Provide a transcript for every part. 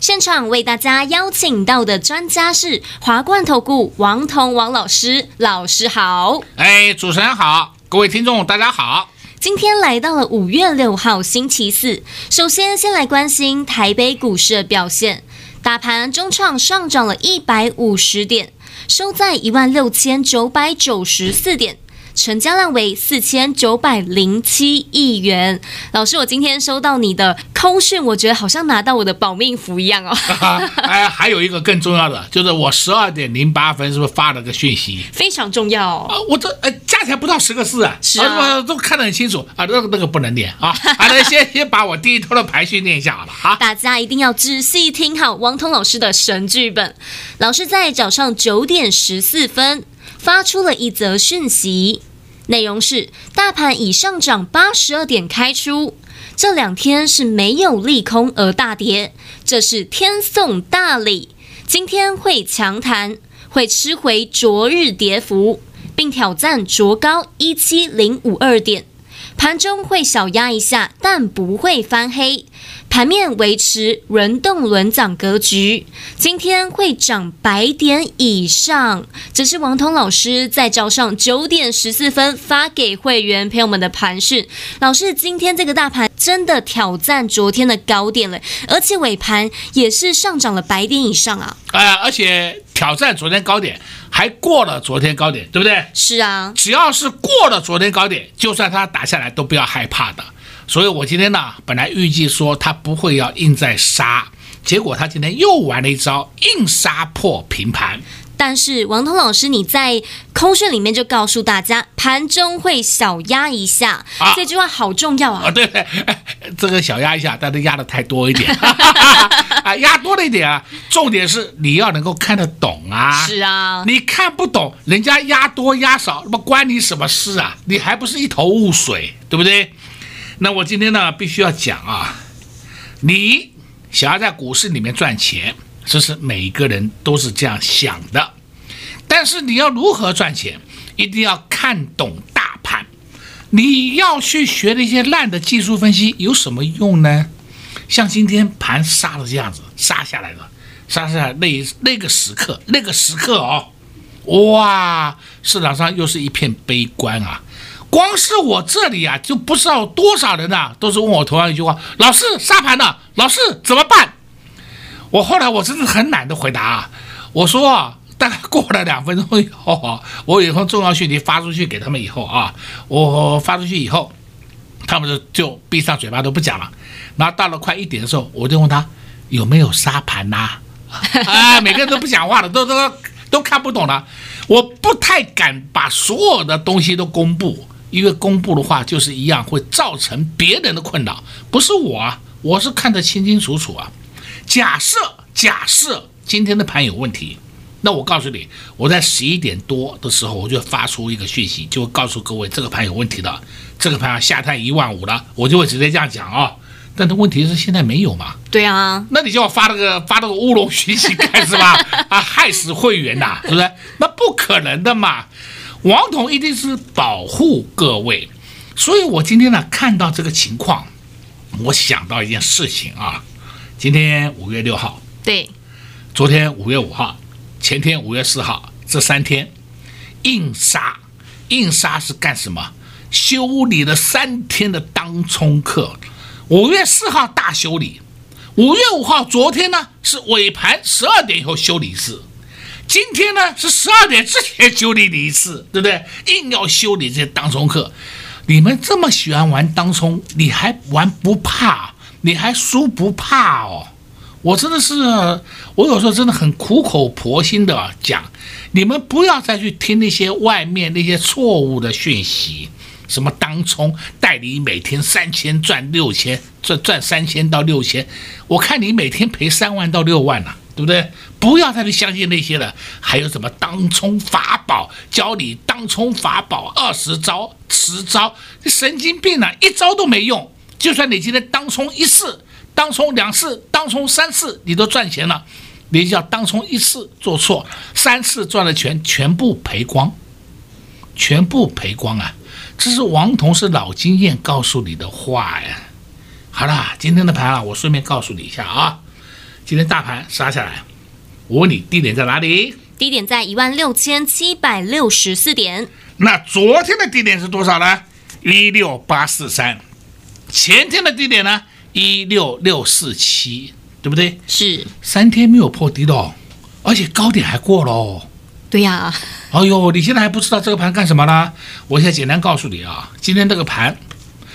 现场为大家邀请到的专家是华冠投顾王彤王老师，老师好。哎，主持人好，各位听众大家好。今天来到了五月六号星期四，首先先来关心台北股市的表现，大盘中创上涨了一百五十点，收在一万六千九百九十四点。成交量为四千九百零七亿元。老师，我今天收到你的空讯，我觉得好像拿到我的保命符一样哦。哎，还有一个更重要的，就是我十二点零八分是不是发了个讯息？非常重要哦。啊，我这呃加起来不到十个字啊，是啊，都看得很清楚啊。那个那个不能念啊，啊，那先先把我第一通的排序念一下好了啊。大家一定要仔细听好王彤老师的神剧本。老师在早上九点十四分发出了一则讯息。内容是：大盘已上涨八十二点开出，这两天是没有利空而大跌，这是天送大礼。今天会强弹，会吃回昨日跌幅，并挑战昨高一七零五二点。盘中会小压一下，但不会翻黑。盘面维持轮动轮涨格局，今天会涨百点以上。这是王通老师在早上九点十四分发给会员朋友们的盘讯。老师，今天这个大盘真的挑战昨天的高点了，而且尾盘也是上涨了百点以上啊！啊，而且挑战昨天高点，还过了昨天高点，对不对？是啊，只要是过了昨天高点，就算它打下来，都不要害怕的。所以我今天呢，本来预计说他不会要硬再杀，结果他今天又玩了一招，硬杀破平盘。但是王彤老师，你在空讯里面就告诉大家，盘中会小压一下，啊、这句话好重要啊！啊对，这个小压一下，但是压的太多一点，啊，压多了一点啊。重点是你要能够看得懂啊。是啊，你看不懂，人家压多压少，那么关你什么事啊？你还不是一头雾水，对不对？那我今天呢，必须要讲啊，你想要在股市里面赚钱，这是每一个人都是这样想的。但是你要如何赚钱，一定要看懂大盘。你要去学那些烂的技术分析有什么用呢？像今天盘杀的这样子，杀下来了，杀下来那那个时刻，那个时刻哦，哇，市场上又是一片悲观啊。光是我这里啊，就不知道多少人呐、都是问我同样一句话：“老师杀盘了，老师怎么办？”我后来我真的很懒得回答啊。我说啊，大概过了两分钟以后啊，我有一封重要讯息发出去给他们以后啊，我发出去以后，他们就就闭上嘴巴都不讲了。然后到了快一点的时候，我就问他有没有杀盘呐？啊，每个人都不讲话了，都都都看不懂了。我不太敢把所有的东西都公布。因为公布的话，就是一样会造成别人的困扰，不是我啊，我是看得清清楚楚啊。假设假设今天的盘有问题，那我告诉你，我在十一点多的时候，我就发出一个讯息，就会告诉各位这个盘有问题的，这个盘要下探一万五了，我就会直接这样讲啊。但是问题是现在没有嘛？对啊，那你叫我发那个发那个乌龙讯息干什么 啊？害死会员呐，是不是？那不可能的嘛。王彤一定是保护各位，所以我今天呢看到这个情况，我想到一件事情啊。今天五月六号，对，昨天五月五号，前天五月四号，这三天硬杀，硬杀是干什么？修理了三天的当冲客。五月四号大修理，五月五号昨天呢是尾盘十二点以后修理一次。今天呢是十二点之前修理你一次，对不对？硬要修理这些当冲客，你们这么喜欢玩当冲，你还玩不怕？你还输不怕哦？我真的是，我有时候真的很苦口婆心的讲，你们不要再去听那些外面那些错误的讯息，什么当冲代理每天三千赚六千，赚赚三千到六千，我看你每天赔三万到六万呐、对不对？不要再去相信那些了。还有什么当冲法宝，教你当冲法宝二十招、十招，你神经病啊！一招都没用。就算你今天当冲一次、当冲两次、当冲三次，你都赚钱了。你就要当冲一次做错，三次赚了钱全部赔光，全部赔光啊！这是王彤是老经验告诉你的话呀。好了，今天的盘啊，我顺便告诉你一下啊，今天大盘杀下来，我问你低点在哪里？低点在一万六千七百六十四点。那昨天的低点是多少呢？一六八四三。前天的低点呢？一六六四七，对不对？是。三天没有破低的哦，而且高点还过了哦。对呀，哎呦，你现在还不知道这个盘干什么呢？我现在简单告诉你啊，今天这个盘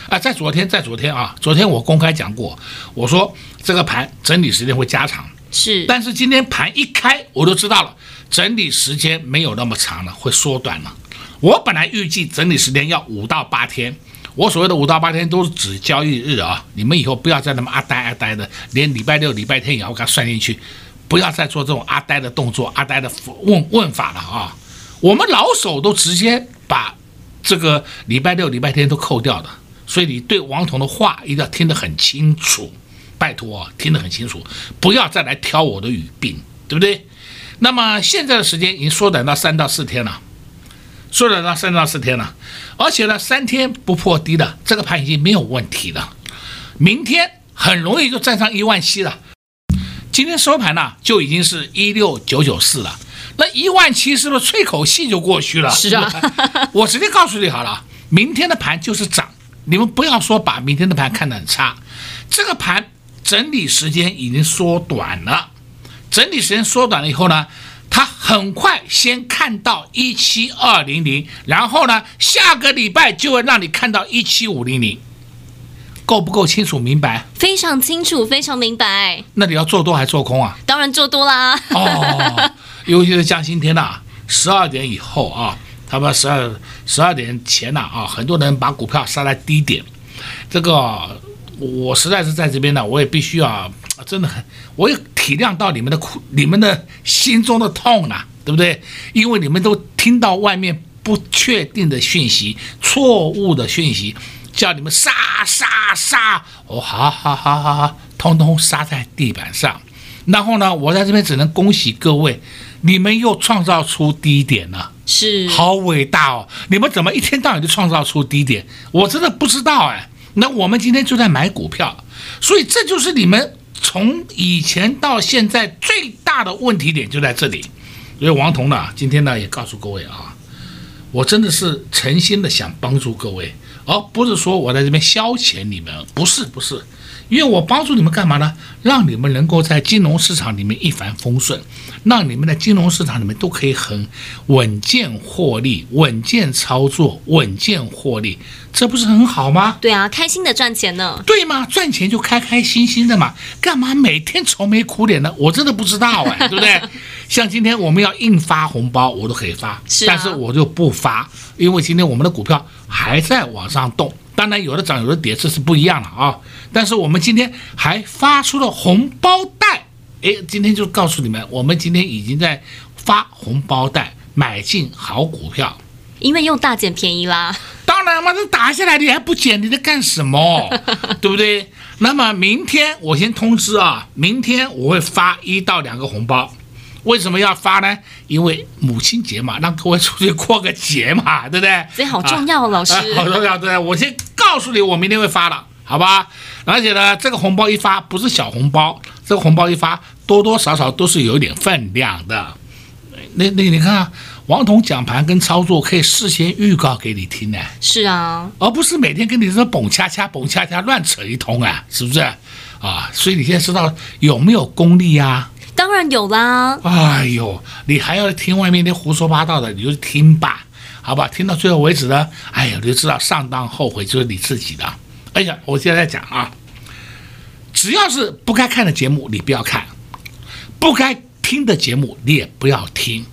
啊，在昨天，在昨天啊，昨天我公开讲过，我说这个盘整理时间会加长，是。但是今天盘一开，我都知道了，整理时间没有那么长了，会缩短了。我本来预计整理时间要五到八天，我所谓的五到八天都是指交易日啊，你们以后不要再那么阿呆阿呆的，连礼拜六、礼拜天也要给它算进去。不要再做这种阿呆的动作、阿呆的问问法了啊！我们老手都直接把这个礼拜六、礼拜天都扣掉的，所以你对王彤的话一定要听得很清楚，拜托啊，听得很清楚，不要再来挑我的语病，对不对？那么现在的时间已经缩短到三到四天了，缩短到三到四天了，而且呢，三天不破低的这个盘已经没有问题了，明天很容易就站上一万七了。今天收盘呢，就已经是一六九九四了，那一万七是不是吹口气就过去了？是啊，我直接告诉你好了，明天的盘就是涨，你们不要说把明天的盘看得很差，这个盘整理时间已经缩短了，整理时间缩短了以后呢，它很快先看到一七二零零，然后呢，下个礼拜就会让你看到一七五零零。够不够清楚明白？非常清楚，非常明白。那你要做多还是做空啊？当然做多啦。哦，尤其是像今天呐、啊，十二点以后啊，他们十二十二点前呐啊，啊，很多人把股票杀在低点。这个我实在是在这边呢，我也必须要真的很，我也体谅到你们的苦，你们的心中的痛呐、啊，对不对？因为你们都听到外面不确定的讯息，错误的讯息。叫你们杀杀杀！哦，好好好好好，通通杀在地板上。然后呢，我在这边只能恭喜各位，你们又创造出低点了，是，好伟大哦！你们怎么一天到晚就创造出低点？我真的不知道哎。那我们今天就在买股票，所以这就是你们从以前到现在最大的问题点就在这里。所以王彤呢，今天呢也告诉各位啊，我真的是诚心的想帮助各位。而、不是说我在这边消遣你们，不是不是，因为我帮助你们干嘛呢？让你们能够在金融市场里面一帆风顺，让你们的金融市场里面都可以很稳健获利、稳健操作、稳健获利，这不是很好吗？对啊，开心的赚钱呢。对吗？赚钱就开开心心的嘛，干嘛每天愁眉苦脸的？我真的不知道哎，对不对？像今天我们要硬发红包，我都可以发，是啊、但是我就不发。因为今天我们的股票还在往上动，当然有的涨有的跌，这是不一样的啊。但是我们今天还发出了红包袋，哎，今天就告诉你们，我们今天已经在发红包袋，买进好股票，因为用大捡便宜啦。当然嘛，这打下来你还不捡，你在干什么？对不对？那么明天我先通知啊，明天我会发一到两个红包。为什么要发呢？因为母亲节嘛，让各位出去过个节嘛，对不对？所以 好重要，啊、老师。好重要，对。我先告诉你，我明天会发了，好吧？而且呢，这个红包一发不是小红包，这个红包一发多多少少都是有一点分量的。那那你看，啊王彤讲盘跟操作可以事先预告给你听呢。是啊，而不是每天跟你说蹦恰恰蹦恰恰乱扯一通啊，是不是？啊，所以你现在知道有没有功力呀？当然有啦！哎呦，你还要听外面那胡说八道的，你就听吧，好吧？听到最后为止呢，哎呀，你就知道上当后悔就是你自己的。哎呀，我现在在讲啊，只要是不该看的节目，你不要看；不该听的节目，你也不要听。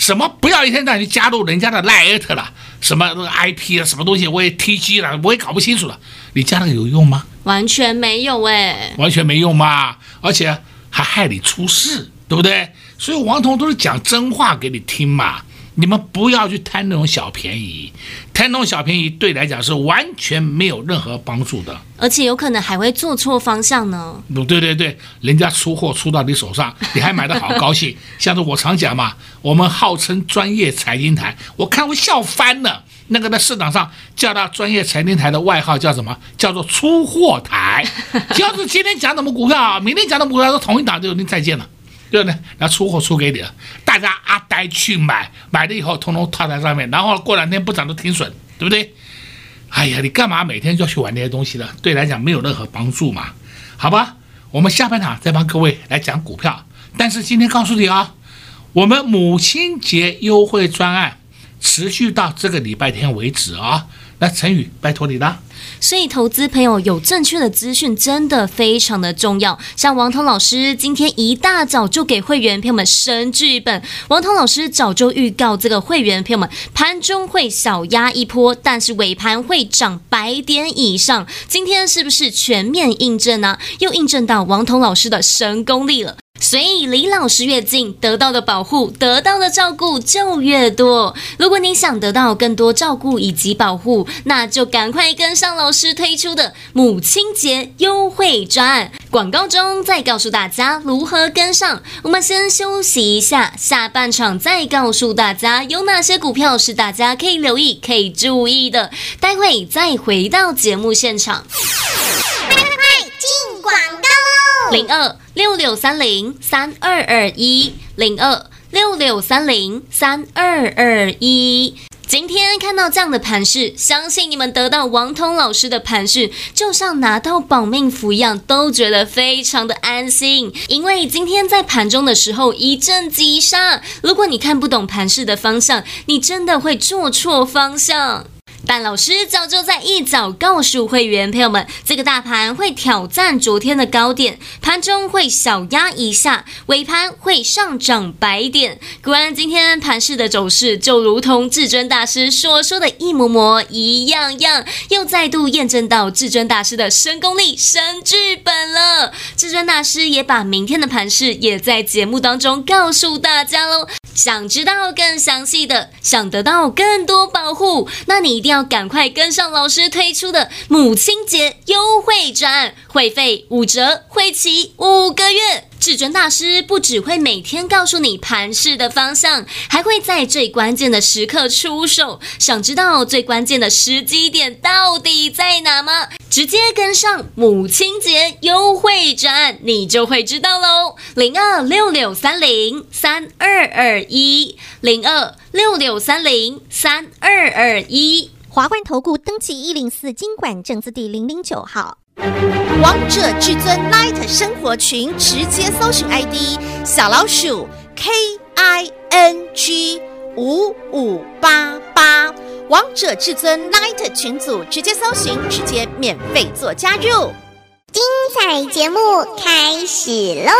什么不要一天到晚去加入人家的赖艾特了？什么那个 IP 啊，什么东西我也 TG 了，我也搞不清楚了。你加那个有用吗？完全没有哎，完全没用嘛，而且还害你出事，对不对？所以王彤都是讲真话给你听嘛。你们不要去贪那种小便宜，贪那种小便宜对你来讲是完全没有任何帮助的，而且有可能还会做错方向呢。对对对，人家出货出到你手上，你还买的好高兴。像是我常讲嘛，我们号称专业财经台，我看我笑翻了。那个在市场上叫他专业财经台的外号叫什么？叫做出货台。要是今天讲什么股票，明天讲的股票都同一档，就您再见了。对不对？然后出货出给你了，大家阿呆去买，买了以后通通套在上面，然后过两天不涨都停损，对不对？哎呀，你干嘛每天就要去玩那些东西呢？对来讲没有任何帮助嘛？好吧，我们下半场再帮各位来讲股票。但是今天告诉你啊，我们母亲节优惠专案持续到这个礼拜天为止啊。那陈宇，拜托你了。所以，投资朋友有正确的资讯真的非常的重要。像王彤老师今天一大早就给会员朋友们神剧本，王彤老师早就预告这个会员朋友们盘中会小压一波，但是尾盘会涨百点以上。今天是不是全面印证呢？又印证到王彤老师的神功力了。所以离老师越近，得到的保护、得到的照顾就越多。如果你想得到更多照顾以及保护，那就赶快跟上老师推出的母亲节优惠专案。广告中再告诉大家如何跟上。我们先休息一下，下半场再告诉大家有哪些股票是大家可以留意、可以注意的。待会再回到节目现场。广告喽！零二。六六三零三二二一零二六六三零三二二一，今天看到这样的盘势，相信你们得到王通老师的盘势，就像拿到保命符一样，都觉得非常的安心。因为今天在盘中的时候一阵急杀，如果你看不懂盘势的方向，你真的会做错方向。但老师早就在一早告诉会员朋友们，这个大盘会挑战昨天的高点，盘中会小压一下，尾盘会上涨百点。果然，今天盘势的走势就如同至尊大师所说的一模模一样样，又再度验证到至尊大师的神功力、神剧本了。至尊大师也把明天的盘势也在节目当中告诉大家喽。想知道更详细的，想得到更多保护，那你一定要赶快跟上老师推出的母亲节优惠专案，会费五折，会期五个月。至尊大师不只会每天告诉你盘势的方向，还会在最关键的时刻出手。想知道最关键的时机点到底在哪吗？直接跟上母亲节优惠专案，你就会知道喽。零二六六三零三二二一，零二六六三零三二二一。华冠投顾登记一零四金管证字第零零九号。王者至尊 Light 生活群，直接搜寻 ID 小老鼠 K I N G 五五八八，王者至尊 Light 群组直接搜寻，直接免费做加入。精彩节目开始喽！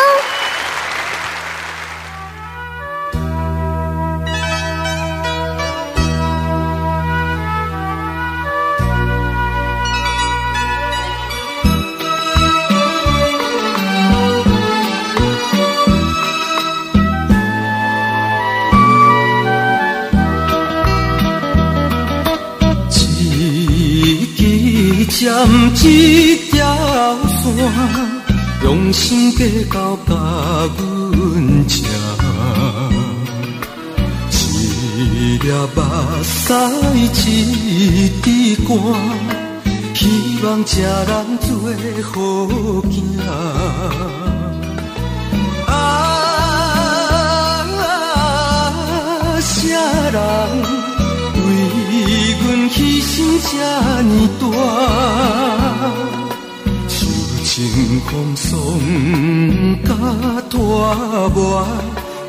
站一条线，用心计较甲阮吃，一粒目屎一滴汗，希望这人做好囝。啊，啥人？牺牲这呢大，受尽风霜甲拖磨，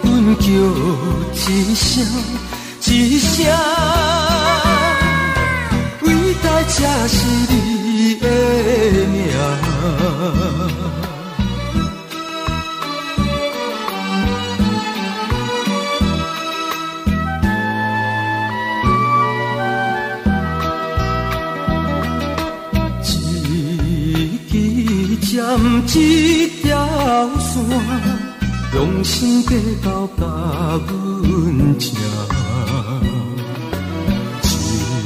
阮叫一声一声，伟大才是你的名。一条线，用心计较甲阮听。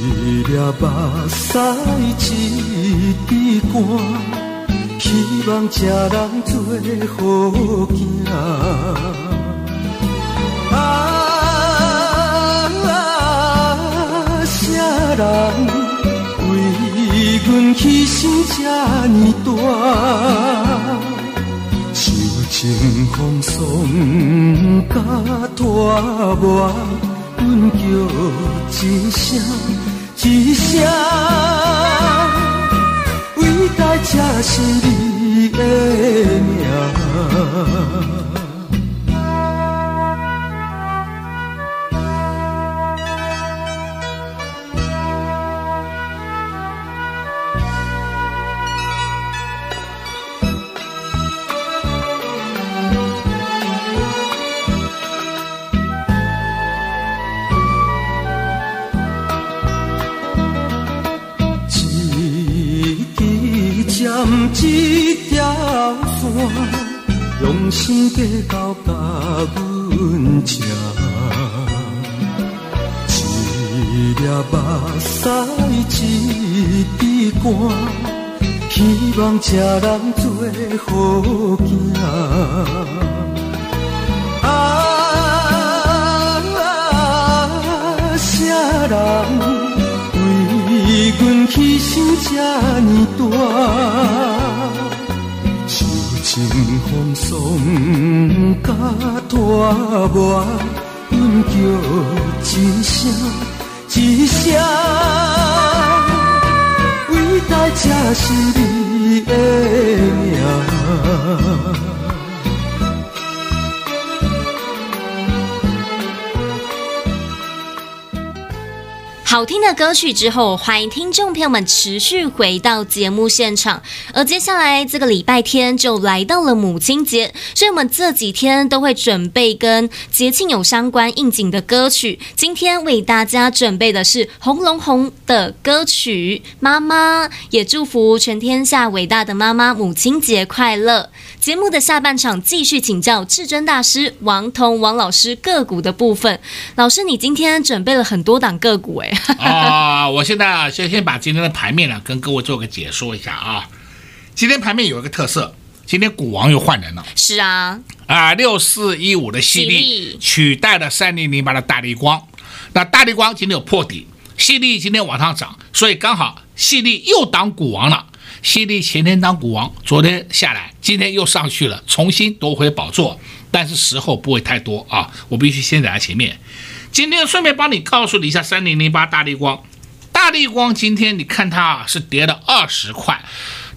一粒目屎，一滴汗，希望这人做好囝。啊啊，啥人？阮牺牲这呢大，受情风霜甲拖磨，阮叫一声一声，伟大才是你的名。望这人做好囝。啊啊，啥人？为阮牺牲这呢大，受情风霜甲拖磨，阮叫一声一声，伟大才是你的名。好听的歌曲之后，欢迎听众朋友们持续回到节目现场。而接下来这个礼拜天就来到了母亲节，所以我们这几天都会准备跟节庆有相关应景的歌曲。今天为大家准备的是红龙红的歌曲《妈妈》，也祝福全天下伟大的妈妈母亲节快乐。节目的下半场继续请教至尊大师王彤王老师个股的部分。老师，你今天准备了很多档个股哎。啊、哦，我现在啊，先先把今天的盘面呢跟各位做个解说一下啊。今天盘面有一个特色，今天股王又换人了。是啊，啊，六四一五的犀利取代了三零零八的大力光。那大力光今天有破底，犀利今天往上涨，所以刚好犀利又当股王了。犀利前天当股王，昨天下来，今天又上去了，重新夺回宝座。但是时候不会太多啊，我必须先在前面。今天顺便帮你告诉你一下，三零零八大力光，大力光今天你看它啊是跌了二十块，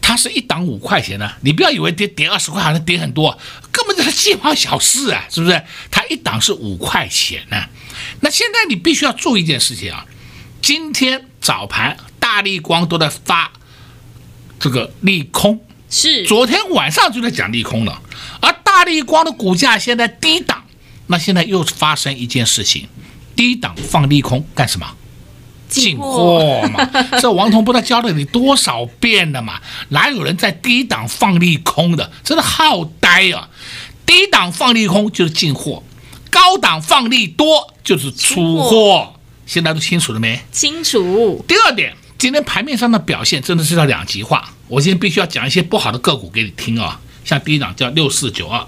它是一档五块钱呢。你不要以为跌跌二十块好像跌很多，根本就是鸡毛小事啊，是不是？它一档是五块钱呢。那现在你必须要注意一件事情啊，今天早盘大力光都在发。这个利空是昨天晚上就在讲利空了，而大力光的股价现在低档，那现在又发生一件事情，低档放利空干什么？进货嘛。这王彤不知道教了你多少遍了嘛？哪有人在低档放利空的？真的好呆啊！低档放利空就是进货，高档放利多就是出货。现在都清楚了没？清楚。第二点。今天盘面上的表现真的是要两极化，我今天必须要讲一些不好的个股给你听啊，像第一档叫六四九二，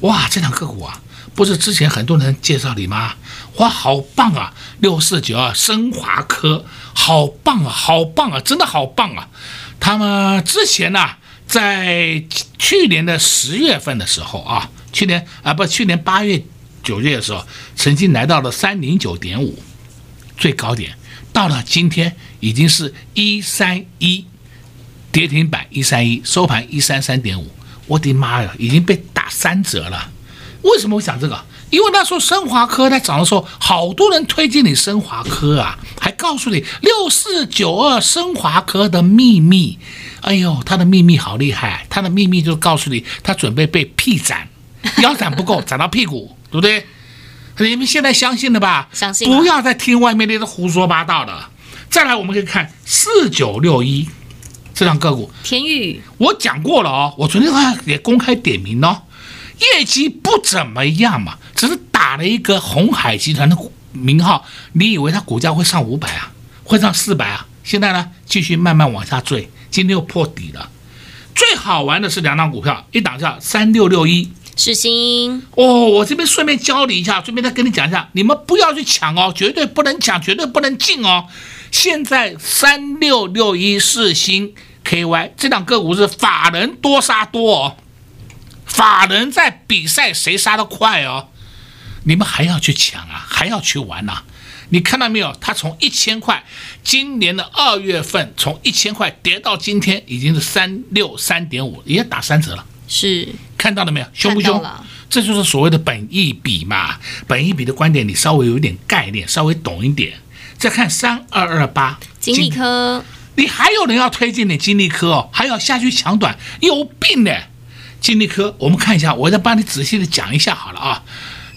哇，这档个股啊，不是之前很多人介绍你吗？哇，好棒啊，六四九二升华科，好棒啊，好棒啊，真的好棒啊！他们之前呢、在去年的十月份的时候啊，去年啊不，去年八月九月的时候，曾经来到了三零九点五最高点。到了今天已经是一三一跌停板，一三一收盘一三三点五，我的妈呀，已经被打三折了。为什么我想这个？因为那时候升华科在涨的时候，好多人推荐你升华科啊，还告诉你六四九二升华科的秘密。哎呦，他的秘密好厉害，他的秘密就告诉你，他准备被屁斩，腰斩不够，斩到屁股，对不对？你们现在相信了吧？相信。不要再听外面那些胡说八道的。再来，我们可以看四九六一，这档个股，天钰，我讲过了哦，我昨天还也公开点名哦，业绩不怎么样嘛，只是打了一个红海集团的名号，你以为它股价会上五百啊，会上四百啊？现在呢，继续慢慢往下坠，今天又破底了。最好玩的是两档股票，一档叫三六六一。世新哦，我这边顺便教你一下，顺便再跟你讲一下，你们不要去抢哦，绝对不能抢，绝对不能进哦。现在三六六一世新 KY 这档个股是法人多杀多哦，法人在比赛谁杀得快哦，你们还要去抢啊，还要去玩呐、啊？你看到没有？它从一千块，今年的二月份从一千块跌到今天已经是三六三点五，也打三折了。是看到了没有？凶不凶？这就是所谓的本益比嘛。本益比的观点，你稍微有一点概念，稍微懂一点。再看三二二八，金利科，你还有人要推荐你金利科哦，还要下去抢短，有病呢！金利科，我们看一下，我再帮你仔细的讲一下好了啊。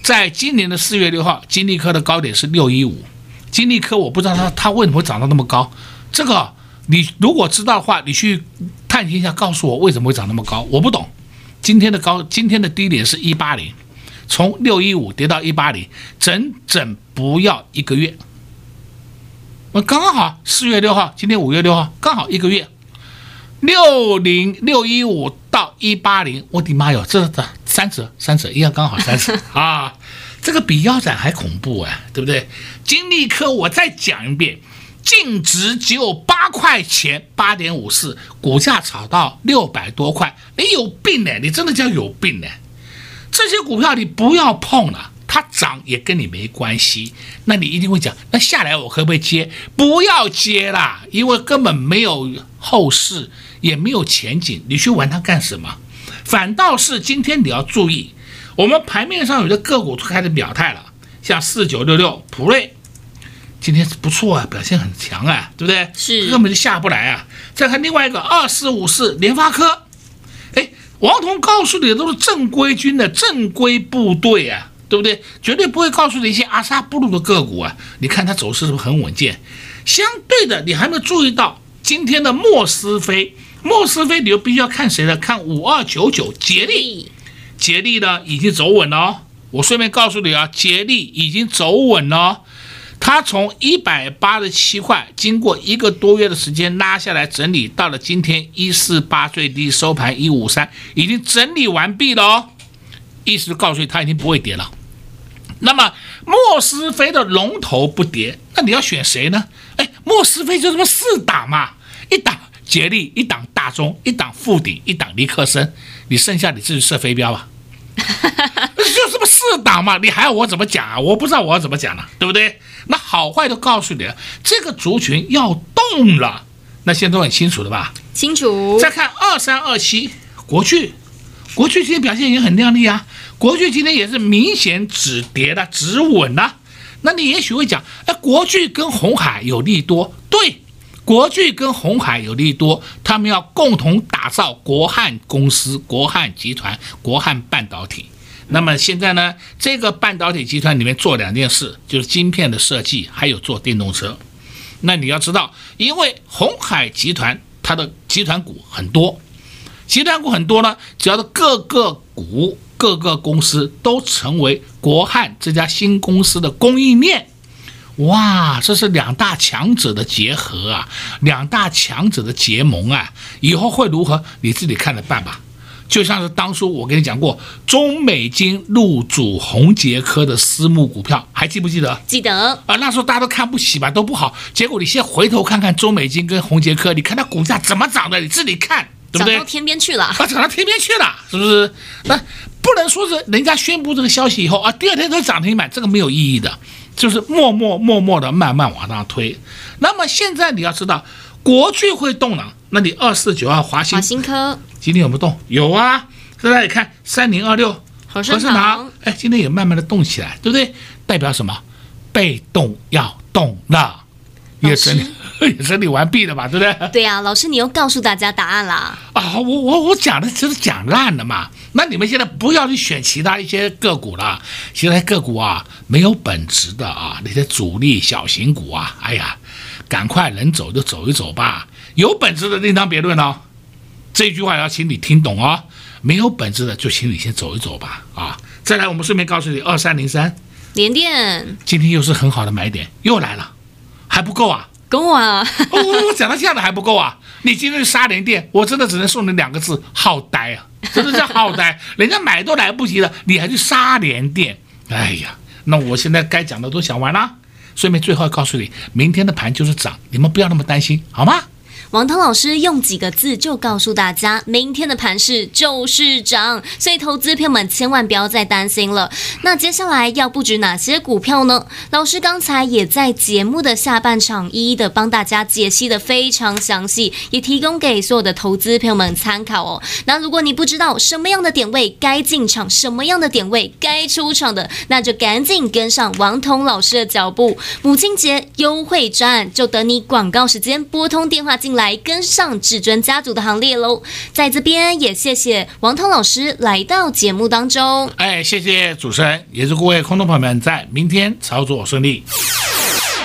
在今年的四月六号，金利科的高点是六一五。金利科，我不知道它它为什么会涨到那么高，这个你如果知道的话，你去探听一下，告诉我为什么会涨那么高，我不懂。今天的高，今天的低点是一八零，从六一五跌到一八零，整整不要一个月。我刚刚好四月六号，今天五月六号，刚好一个月。六零六一五到一八零，我的妈哟，这这三折三折，一样刚好三折 啊！这个比腰斩还恐怖啊，对不对？金利科，我再讲一遍。净值只有八块钱，八点五四，股价炒到六百多块，你有病呢！你真的叫有病呢！这些股票你不要碰了，它涨也跟你没关系。那你一定会讲，那下来我可不可以接？不要接啦，因为根本没有后市，也没有前景，你去玩它干什么？反倒是今天你要注意，我们盘面上有的个股开始表态了，像四九六六普瑞。今天是不错啊，表现很强啊，对不对？是，根本就下不来啊。再看另外一个二四五四联发科，哎，王彤告诉你的都是正规军的正规部队啊，对不对？绝对不会告诉你一些阿萨布鲁的个股啊。你看它走势是不是很稳健？相对的，你还没有注意到今天的莫斯菲，莫斯菲你又必须要看谁呢？看五二九九捷力，捷力呢已经走稳了哦。我顺便告诉你啊，捷力已经走稳了。哦它从一百八十七块，经过一个多月的时间拉下来整理，到了今天一四八最低收盘一五三，已经整理完毕了哦。意思就告诉你，它已经不会跌了。那么莫斯菲的龙头不跌，那你要选谁呢？哎，莫斯菲就这么四档嘛，一档捷力，一档大中，一档富鼎，一档尼克森，你剩下你自己设飞镖吧。就这么四档嘛，你还要我怎么讲啊？我不知道我要怎么讲了，对不对？那好坏都告诉你了，这个族群要动了，那现在都很清楚了吧？清楚。再看二三二七国巨，国巨今天表现也很亮丽啊，国巨今天也是明显止跌的，止稳了。那你也许会讲，哎，国巨跟红海有利多，对，国巨跟红海有利多，他们要共同打造国汉公司、国汉集团、国汉半导体。那么现在呢，这个半导体集团里面做两件事，就是晶片的设计，还有做电动车。那你要知道，因为红海集团它的集团股很多，集团股很多呢，只要是各个股、各个公司都成为国汉这家新公司的供应链，哇，这是两大强者的结合啊，两大强者的结盟啊，以后会如何，你自己看着办吧。就像是当初我跟你讲过，中美金入主宏杰科的私募股票，还记不记得？记得啊，那时候大家都看不起吧，都不好。结果你先回头看看中美金跟宏杰科，你看它股价怎么涨的，你自己看，对不对？涨到天边去了，啊，涨到天边去了，是不是？那不能说是人家宣布这个消息以后啊，第二天都涨停板，这个没有意义的，就是默默默默的慢慢往上推。那么现在你要知道，国巨会动了，那你二四九二华新华新科。今天有没有动？有啊，在那里看三零二六和盛堂，哎，今天也慢慢的动起来，对不对？代表什么？被动要动了，也整理 也整理完毕了吧，对不对？对呀、啊，老师，你又告诉大家答案啦。啊，我我我讲的就是讲烂了嘛。那你们现在不要去选其他一些个股了，其他个股啊没有本质的啊，那些主力小型股啊，哎呀，赶快能走就走一走吧。有本质的另当别论哦。这句话要请你听懂哦。没有本质的就请你先走一走吧。啊，再来，我们顺便告诉你，二三零三联电今天又是很好的买点，又来了，还不够啊？够啊！哦，我讲到这样的还不够啊？你今天去沙连店，我真的只能送你两个字：好呆啊！真的叫好呆，人家买都来不及了，你还去沙连店？哎呀，那我现在该讲的都讲完了，顺便最后告诉你，明天的盘就是涨，你们不要那么担心，好吗？王涛老师用几个字就告诉大家，明天的盘势就是涨，所以投资朋友们千万不要再担心了。那接下来要布局哪些股票呢？老师刚才也在节目的下半场一一的帮大家解析的非常详细，也提供给所有的投资朋友们参考哦。那如果你不知道什么样的点位该进场，什么样的点位该出场的，那就赶紧跟上王彤老师的脚步。母亲节优惠专案就等你广告时间拨通电话进来。来跟上至尊家族的行列喽！在这边也谢谢王涛老师来到节目当中。哎，谢谢主持人，也祝各位空头朋友们在明天操作顺利。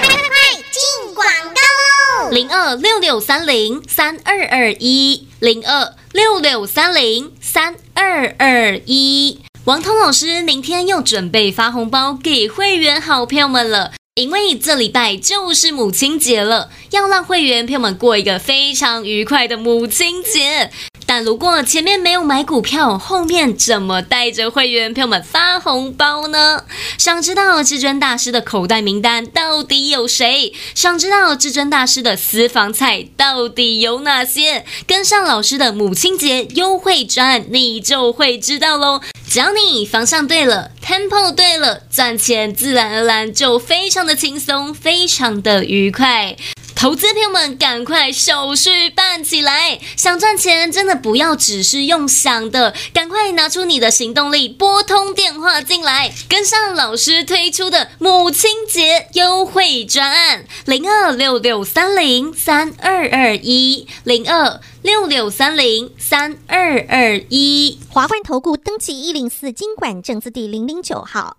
快快快进广告喽！零二六六三零三二二一，零二六六三零三二二一。王涛老师明天又准备发红包给会员好朋友们了。因为这礼拜就是母亲节了，要让会员朋友们过一个非常愉快的母亲节。但如果前面没有买股票，后面怎么带着会员朋友们发红包呢？想知道至尊大师的口袋名单到底有谁？想知道至尊大师的私房菜到底有哪些？跟上老师的母亲节优惠专案，你就会知道喽。只要你方向对了，tempo 对了，赚钱自然而然就非常的轻松，非常的愉快。投资朋友们，赶快手续办起来！想赚钱，真的不要只是用想的，赶快拿出你的行动力，拨通电话进来，跟上老师推出的母亲节优惠专案：零二六六三零三二二一零二六六三零三二二一。华冠投顾登记一零四金管证字第零零九号。